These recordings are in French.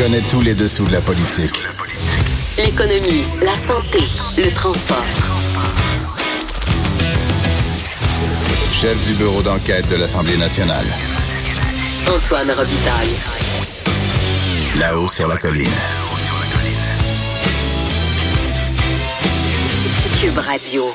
connaît tous les dessous de la politique. L'économie, la santé, le transport. Chef du bureau d'enquête de l'Assemblée nationale. Antoine Robitaille. Là-haut sur la colline. Cube Radio.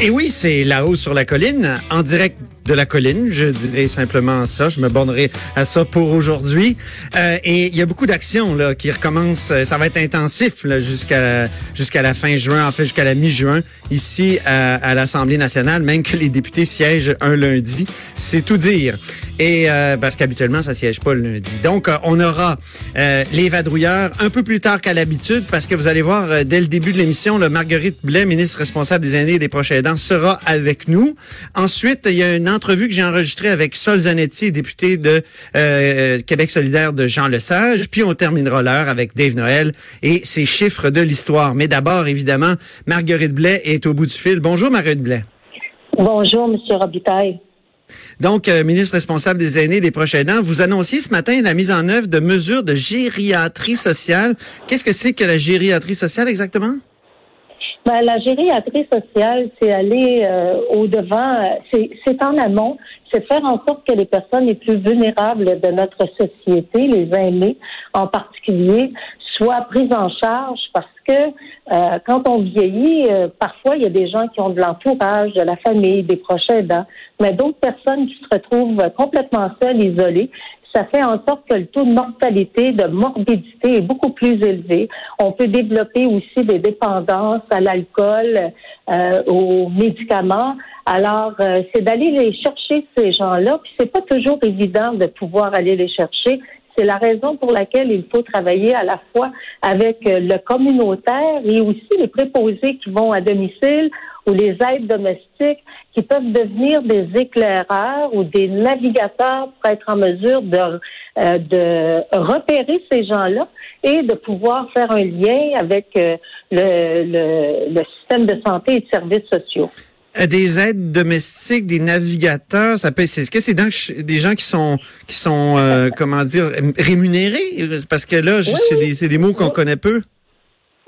Et oui, c'est là-haut sur la colline, en direct de la colline. Je dirais simplement ça. Je me bornerai à ça pour aujourd'hui. Euh, et il y a beaucoup d'actions là qui recommencent. Ça va être intensif jusqu'à jusqu'à la fin juin, en fait jusqu'à la mi-juin ici à, à l'Assemblée nationale, même que les députés siègent un lundi. C'est tout dire. Et euh, parce qu'habituellement ça siège pas le lundi. Donc euh, on aura euh, les vadrouilleurs un peu plus tard qu'à l'habitude parce que vous allez voir euh, dès le début de l'émission, le Marguerite Blais, ministre responsable des aînés et des proches aidants, sera avec nous. Ensuite, il y a une entrevue que j'ai enregistrée avec Sol Zanetti, député de euh, Québec solidaire de Jean Lesage. Puis on terminera l'heure avec Dave Noël et ses chiffres de l'histoire. Mais d'abord, évidemment, Marguerite Blais est au bout du fil. Bonjour, Marguerite Blais. Bonjour, Monsieur Robitaille. Donc, euh, ministre responsable des aînés et des proches aidants, vous annonciez ce matin la mise en œuvre de mesures de gériatrie sociale. Qu'est-ce que c'est que la gériatrie sociale exactement? Ben, la gériatrie sociale, c'est aller euh, au-devant, c'est en amont, c'est faire en sorte que les personnes les plus vulnérables de notre société, les aînés en particulier, soient prises en charge parce que euh, quand on vieillit, euh, parfois il y a des gens qui ont de l'entourage, de la famille, des proches aidants, mais d'autres personnes qui se retrouvent complètement seules, isolées. Ça fait en sorte que le taux de mortalité, de morbidité est beaucoup plus élevé. On peut développer aussi des dépendances à l'alcool, euh, aux médicaments. Alors, euh, c'est d'aller les chercher ces gens-là. Puis c'est pas toujours évident de pouvoir aller les chercher. C'est la raison pour laquelle il faut travailler à la fois avec euh, le communautaire et aussi les préposés qui vont à domicile ou les aides domestiques qui peuvent devenir des éclaireurs ou des navigateurs pour être en mesure de, euh, de repérer ces gens-là et de pouvoir faire un lien avec euh, le, le, le système de santé et de services sociaux. Euh, Des aides domestiques, des navigateurs, ça peut. Est-ce que c'est donc des gens qui sont qui sont euh, comment dire rémunérés? Parce que là, c'est des c'est des mots qu'on connaît peu.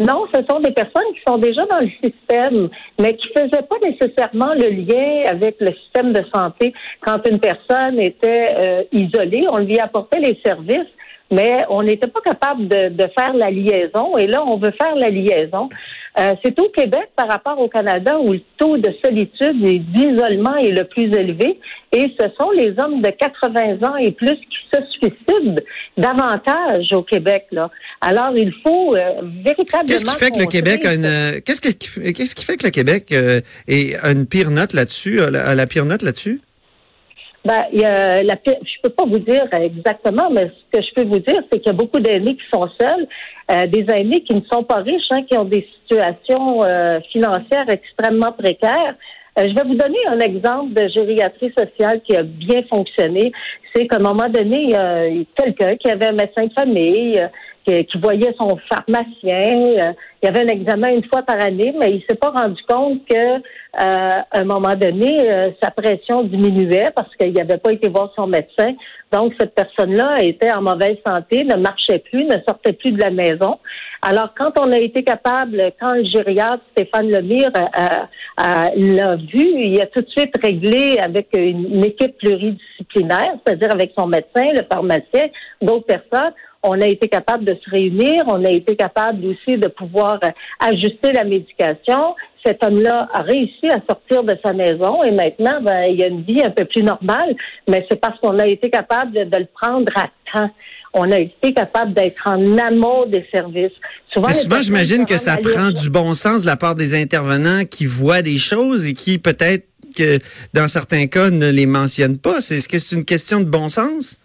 Non, ce sont des personnes qui sont déjà dans le système, mais qui ne faisaient pas nécessairement le lien avec le système de santé. Quand une personne était euh, isolée, on lui apportait les services, mais on n'était pas capable de, de, faire la liaison. Et là, on veut faire la liaison. Euh, c'est au Québec par rapport au Canada où le taux de solitude et d'isolement est le plus élevé. Et ce sont les hommes de 80 ans et plus qui se suicident davantage au Québec. Là. Alors, il faut euh, véritablement. Qu'est-ce qui fait que le Québec a une euh, qu'est-ce qui qu'est-ce qui fait que le Québec est, a une pire note là-dessus, a la, a la pire note là-dessus? Ben, il y a je peux pas vous dire exactement, mais ce que je peux vous dire, c'est qu'il y a beaucoup d'aînés qui sont seuls, euh, des aînés qui ne sont pas riches, hein, qui ont des situations euh, financières extrêmement précaires. Euh, je vais vous donner un exemple de gériatrie sociale qui a bien fonctionné. C'est qu'à un moment donné, il y a quelqu'un qui avait un médecin de famille, qui, voyait son pharmacien. il y avait un examen une fois par année, mais il s'est pas rendu compte que à un moment donné, sa pression diminuait parce qu'il n'avait pas été voir son médecin. Donc, cette personne-là était en mauvaise santé, ne marchait plus, ne sortait plus de la maison. Alors, quand on a été capable, quand le Stéphane Lemire l'a vu, il a tout de suite réglé avec une équipe pluridisciplinaire, c'est-à-dire avec son médecin, le pharmacien, d'autres personnes on a été capable de se réunir, on a été capable aussi de pouvoir ajuster la médication. Cet homme-là a réussi à sortir de sa maison et maintenant, ben, il a une vie un peu plus normale, mais c'est parce qu'on a été capable de, de, le prendre à temps. On a été capable d'être en amont des services. Souvent, souvent j'imagine que ça prend du bon sens de la part des intervenants qui voient des choses et qui peut-être que dans certains cas ne les mentionnent pas. Est-ce que c'est une question de bon sens?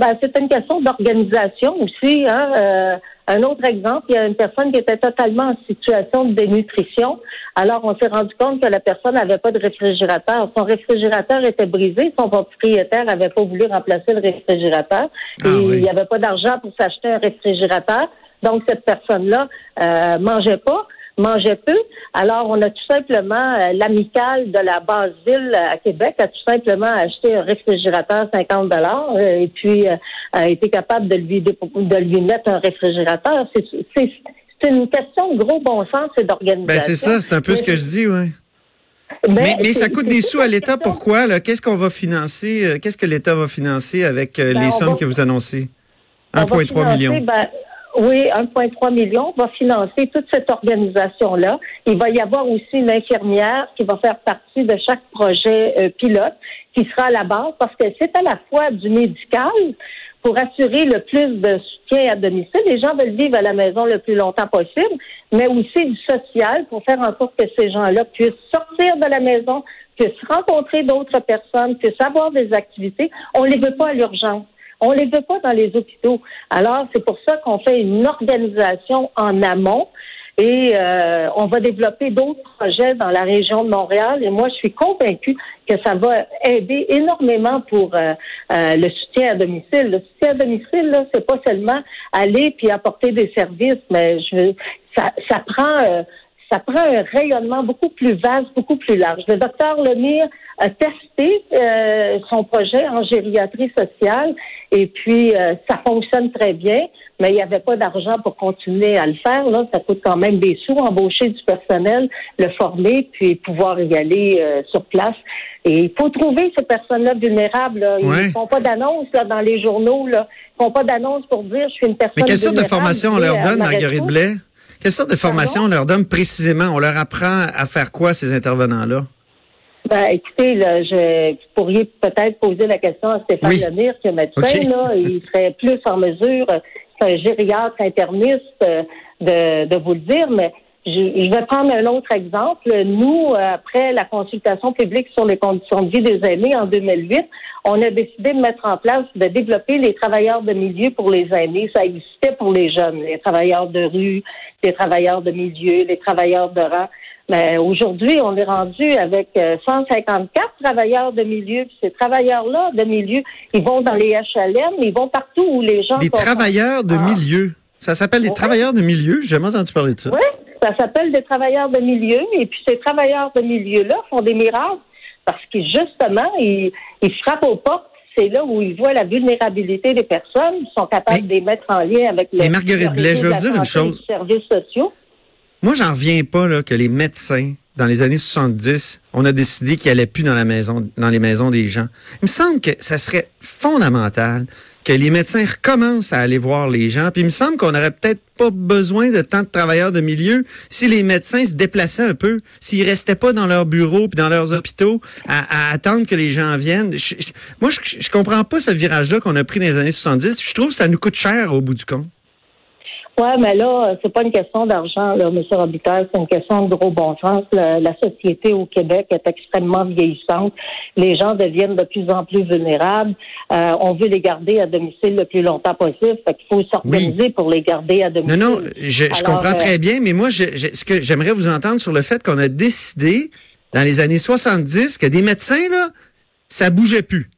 Ben, c'est une question d'organisation aussi. Hein? Euh, un autre exemple, il y a une personne qui était totalement en situation de dénutrition. Alors, on s'est rendu compte que la personne n'avait pas de réfrigérateur. Son réfrigérateur était brisé. Son propriétaire n'avait pas voulu remplacer le réfrigérateur. Ah, et oui. il n'y avait pas d'argent pour s'acheter un réfrigérateur. Donc, cette personne-là euh, mangeait pas mangeaient peu. Alors, on a tout simplement, euh, l'amicale de la base ville à Québec a tout simplement acheté un réfrigérateur 50 dollars et puis a été capable de lui, de lui mettre un réfrigérateur. C'est une question de gros bon sens et d'organisation. Ben, c'est ça, c'est un peu ce que je dis, oui. Mais, mais, ça coûte des sous à l'État. Pourquoi? Qu'est-ce qu'on va financer? Qu'est-ce que l'État va financer avec ben, les sommes que vous annoncez? 1,3 million. Ben, oui, 1,3 million va financer toute cette organisation-là. Il va y avoir aussi une infirmière qui va faire partie de chaque projet euh, pilote qui sera à la base parce que c'est à la fois du médical pour assurer le plus de soutien à domicile. Les gens veulent vivre à la maison le plus longtemps possible, mais aussi du social pour faire en sorte que ces gens-là puissent sortir de la maison, puissent rencontrer d'autres personnes, puissent avoir des activités. On ne les veut pas à l'urgence. On les veut pas dans les hôpitaux. Alors, c'est pour ça qu'on fait une organisation en amont et euh, on va développer d'autres projets dans la région de Montréal. Et moi, je suis convaincue que ça va aider énormément pour euh, euh, le soutien à domicile. Le soutien à domicile, là, c'est pas seulement aller puis apporter des services, mais je ça, ça prend ça prend un rayonnement beaucoup plus vaste, beaucoup plus large. Le docteur Lemire a testé euh, son projet en gériatrie sociale et puis euh, ça fonctionne très bien, mais il n'y avait pas d'argent pour continuer à le faire. Là, ça coûte quand même des sous, embaucher du personnel, le former, puis pouvoir y aller euh, sur place. Et il faut trouver ces personnes-là vulnérables. Ils ne font pas d'annonce dans les journaux. Là. Ils font pas d'annonce pour dire je suis une personne. Mais quelle sorte de formation on leur donne, Marguerite Blais? Quelle sorte de formation on leur donne précisément? On leur apprend à faire quoi, ces intervenants-là? Ben, écoutez, là, je, vous pourriez peut-être poser la question à Stéphane Lemire, qui est médecin, là. Il serait plus en mesure, c'est un gériatre interniste, euh, de, de vous le dire, mais je, vais prendre un autre exemple. Nous, après la consultation publique sur les conditions de vie des aînés en 2008, on a décidé de mettre en place, de développer les travailleurs de milieu pour les aînés. Ça existait pour les jeunes, les travailleurs de rue, les travailleurs de milieu, les travailleurs de rang. Mais aujourd'hui, on est rendu avec 154 euh, travailleurs de milieu. ces travailleurs-là de milieu, ils vont dans les HLM, ils vont partout où les gens. Des travailleurs de ah. milieu. Ça s'appelle des travailleurs de milieu? J'ai jamais entendu parler de ça. Oui, ça s'appelle des travailleurs de milieu. Et puis ces travailleurs de milieu-là font des miracles parce que justement, ils, frappent aux portes c'est là où ils voient la vulnérabilité des personnes, ils sont capables de les mettre en lien avec le, Mais Marguerite Blais, je veux vous dire une chose. services sociaux. Moi, j'en reviens pas là, que les médecins, dans les années 70, on a décidé qu'ils allaient plus dans la maison, dans les maisons des gens. Il me semble que ça serait fondamental que les médecins recommencent à aller voir les gens. Puis il me semble qu'on n'aurait peut-être pas besoin de tant de travailleurs de milieu si les médecins se déplaçaient un peu, s'ils restaient pas dans leurs bureaux puis dans leurs hôpitaux à, attendre que les gens viennent. moi, je, comprends pas ce virage-là qu'on a pris dans les années 70. Je trouve que ça nous coûte cher au bout du compte. Oui, mais là, c'est pas une question d'argent, là, M. Robitaille, c'est une question de gros bon sens. La, société au Québec est extrêmement vieillissante. Les gens deviennent de plus en plus vulnérables. Euh, on veut les garder à domicile le plus longtemps possible. Fait qu'il faut s'organiser pour les garder à domicile. Non, non, je, comprends très euh, bien, mais moi, je, ce que j'aimerais vous entendre sur le fait qu'on a décidé, dans les années 70, que des médecins, là, ça bougeait plus.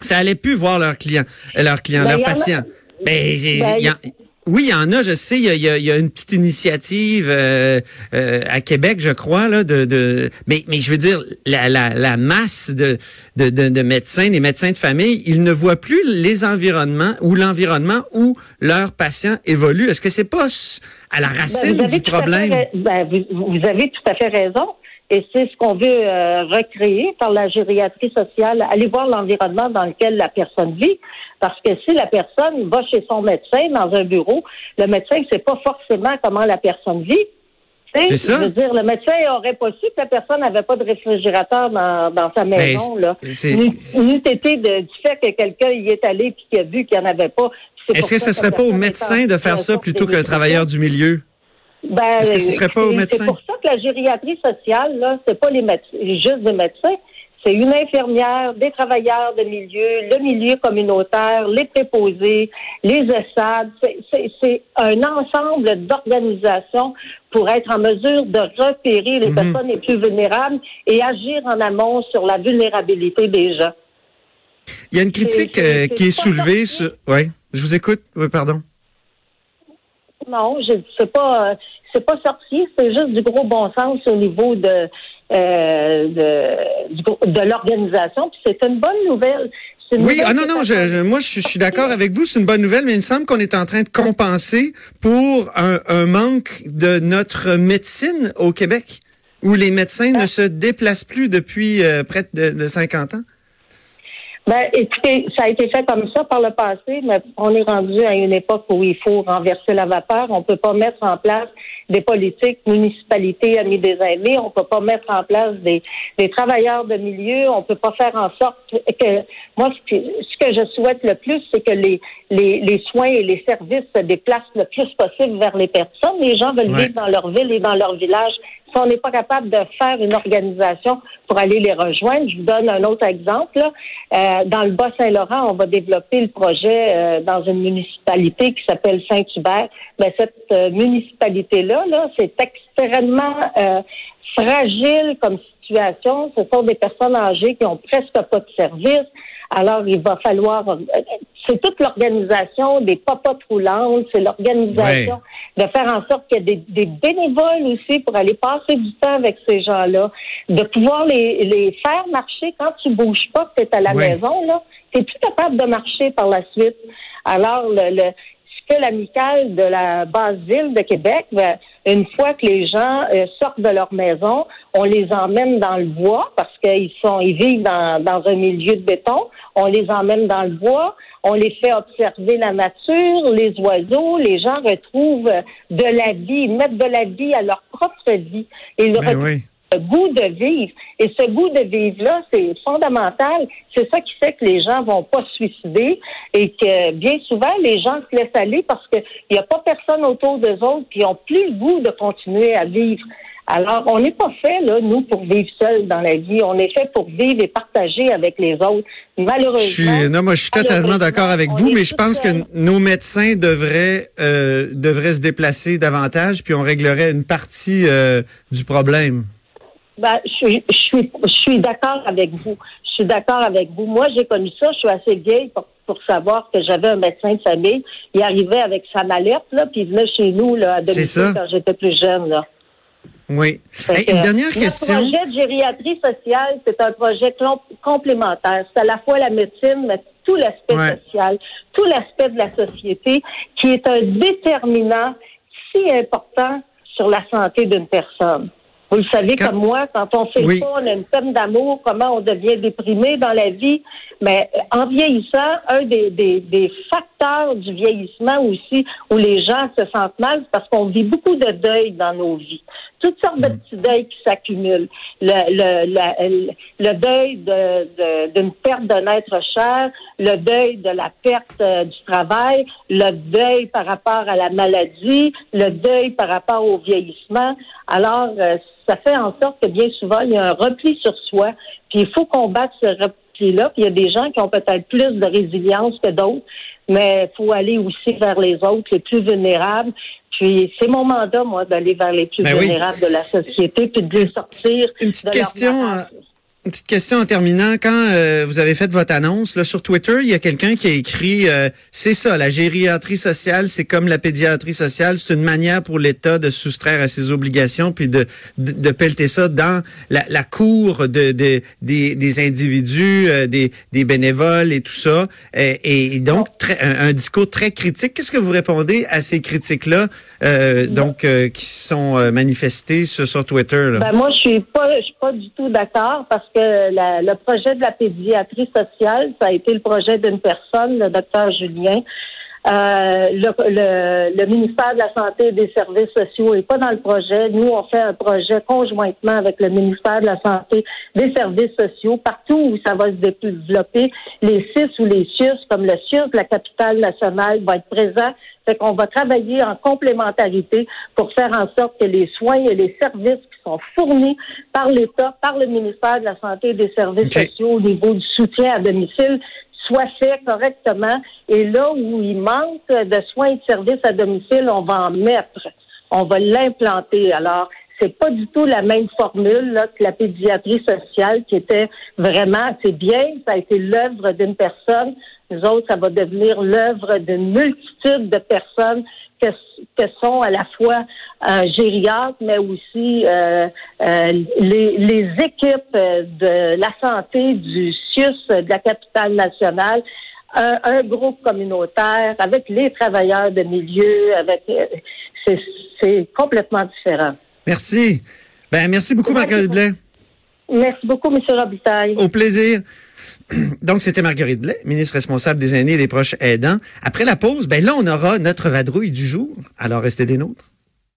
Ça allait plus voir leurs clients, leurs clients, ben, leurs patients. Ben, ben oui, il y en a, je sais, il y a, une petite initiative euh, euh, à Québec, je crois, là, de, de mais, mais je veux dire, la, la, la masse de, de, de, médecins, des médecins de famille, ils ne voient plus les environnements ou l'environnement où leurs patients évoluent. Est-ce que c'est pas à la ben, racine du problème? Ben, vous, avez tout à fait raison. Et c'est ce qu'on veut euh, recréer par la gériatrie sociale, aller voir l'environnement dans lequel la personne vit. Parce que si la personne va chez son médecin dans un bureau, le médecin ne sait pas forcément comment la personne vit. C'est ça. Je veux dire, le médecin n'aurait pas su que la personne n'avait pas de réfrigérateur dans, dans sa ben, maison. là. N'eût été de, du fait que quelqu'un y est allé et qu'il a vu qu'il n'y en avait pas. Est-ce que ce ne serait pas au médecin de faire ça plutôt qu'un travailleur du milieu? Ben, Est-ce que ce serait pas au médecin? C'est pour ça que la gériatrie sociale, là, c'est pas les médecins, juste des médecins, c'est une infirmière, des travailleurs de milieu, le milieu communautaire, les préposés, les ESAD. C'est un ensemble d'organisations pour être en mesure de repérer les mhm. personnes les plus vulnérables et agir en amont sur la vulnérabilité des gens. Il y a une critique euh, qui est soulevée sur... Oui, je vous écoute. Oui, pardon. Non, je c'est pas, c'est pas sorcier, c'est juste du gros bon sens au niveau de euh, de, l'organisation. Puis c'est une bonne nouvelle. Oui, ah non, non, je, je- moi je, je suis d'accord avec vous, c'est une bonne nouvelle, mais il me semble qu'on est en train de compenser pour un, un manque de notre médecine au Québec, où les médecins ne se déplacent plus depuis euh, près de, de 50 ans. Ben, écoutez, ça a été fait comme ça par le passé, mais on est rendu à une époque où il faut renverser la vapeur. On peut pas mettre en place des politiques municipalités amis des aînés. On peut pas mettre en place des, des travailleurs de milieu. On peut pas faire en sorte que moi, ce que, ce que je souhaite le plus, c'est que les, les, les soins et les services se déplacent le plus possible vers les personnes. Les gens veulent Ouais. vivre dans leur ville et dans leur village. Si on n'est pas capable de faire une organisation pour aller les rejoindre, je vous donne un autre exemple. là. Euh, dans le Bas-Saint-Laurent, on va développer le projet euh, dans une municipalité qui s'appelle Saint-Hubert. Ben, cette euh, municipalité-là, là, c'est extrêmement euh, fragile comme situation. Ce sont des personnes âgées qui ont presque pas de service. Alors, il va falloir... euh, C'est toute l'organisation des papotes roulantes, c'est l'organisation de faire en sorte qu'il y ait des, des bénévoles aussi pour aller passer du temps avec ces gens-là, de pouvoir les, les faire marcher quand tu bouges pas, que tu es à la maison, là, tu plus capable de marcher par la suite. Alors, le, le ce que l'amicale de la base ville de Québec, ben, une fois que les gens euh, sortent de leur maison, on les emmène dans le bois parce qu'ils sont, ils vivent dans, dans un milieu de béton. On les emmène dans le bois, on les fait observer la nature, les oiseaux. Les gens retrouvent de la vie, mettent de la vie à leur propre vie. Ils Ben. Le goût de vivre. Et ce goût de vivre-là, c'est fondamental. C'est ça qui fait que les gens vont pas se suicider et que bien souvent, les gens se laissent aller parce qu'il n'y a pas personne autour d'eux autres qui ont plus le goût de continuer à vivre. Alors, on n'est pas fait, là, nous, pour vivre seuls dans la vie. On est fait pour vivre et partager avec les autres. Je Malheureusement. suis, non, moi, je suis totalement d'accord avec vous, mais je pense que nos médecins devraient euh, devraient se déplacer davantage, puis on réglerait une partie euh, du problème. Ben, je suis, je suis, je suis d'accord avec vous. Je suis d'accord avec vous. Moi, j'ai connu ça. Je suis assez vieille pour, pour savoir que j'avais un médecin de famille. Il arrivait avec sa mallette, là, puis il venait chez nous, là, à domicile quand j'étais plus jeune, là. Oui. Fait Hey, que, une dernière question. projet de gériatrie sociale, c'est un projet complémentaire. C'est à la fois la médecine, mais tout l'aspect Ouais. social, tout l'aspect de la société, qui est un déterminant si important sur la santé d'une personne. Vous le savez Quand- comme moi, quand on fait Oui. pas, on a une peine d'amour, comment on devient déprimé dans la vie. Mais euh, en vieillissant, un des, des, des facteurs du vieillissement aussi, où les gens se sentent mal, c'est parce qu'on vit beaucoup de deuil dans nos vies. Toutes sortes Mm. de petits deuils qui s'accumulent. Le, le, la- le, le deuil de- de- d'une perte d'un être cher, le deuil de la perte euh, du travail, le deuil par rapport à la maladie, le deuil par rapport au vieillissement. Alors, euh, ça fait en sorte que bien souvent, il y a un repli sur soi, puis il faut combattre ce repli-là. Puis il y a des gens qui ont peut-être plus de résilience que d'autres, mais il faut aller aussi vers les autres, les plus vulnérables. Puis c'est mon mandat, moi, d'aller vers les plus Ben oui. vulnérables de la société, puis de les sortir Une petite de leur question, marasme. Une petite question en terminant. Quand euh, vous avez fait votre annonce là, sur Twitter, il y a quelqu'un qui a écrit euh, c'est ça, la gériatrie sociale, c'est comme la pédiatrie sociale, c'est une manière pour l'État de soustraire à ses obligations puis de de, de pelleter ça dans la, la cour de, de- des, des individus, euh, des, des bénévoles et tout ça. Euh, et donc très- un, un discours très critique. Qu'est-ce que vous répondez à ces critiques là, donc euh, qui sont euh, manifestées sur, sur Twitter là? Ben, moi, je suis pas, je suis pas du tout d'accord parce que la- le projet de la pédiatrie sociale, ça a été le projet d'une personne, le docteur Julien. Euh, le, le, le ministère de la Santé et des Services sociaux est pas dans le projet. Nous, on fait un projet conjointement avec le ministère de la Santé des Services sociaux. Partout où ça va se développer, les CIS ou les CIUS, comme le CIUS la capitale nationale, va être présent. Fait qu'on va travailler en complémentarité pour faire en sorte que les soins et les services qui sont fournis par l'État, par le ministère de la Santé et des Services sociaux au niveau du soutien à domicile soit fait correctement. Et là où il manque de soins et de services à domicile, on va en mettre. On va l'implanter. Alors, c'est pas du tout la même formule là, que la pédiatrie sociale qui était vraiment, c'est bien, ça a été l'œuvre d'une personne. Nous autres, ça va devenir l'œuvre d'une multitude de personnes que, que sont à la fois un gériatre, mais aussi euh, euh, les, les équipes de la santé du CIUS de la capitale nationale, un, un groupe communautaire avec les travailleurs de milieu, avec c'est, complètement différent. Merci. Ben merci beaucoup, Marguerite Blais. Merci beaucoup, M. Robitaille. Au plaisir. Donc, c'était Marguerite Blais, ministre responsable des aînés et des proches aidants. Après la pause, ben là, on aura notre vadrouille du jour. Alors, restez des nôtres.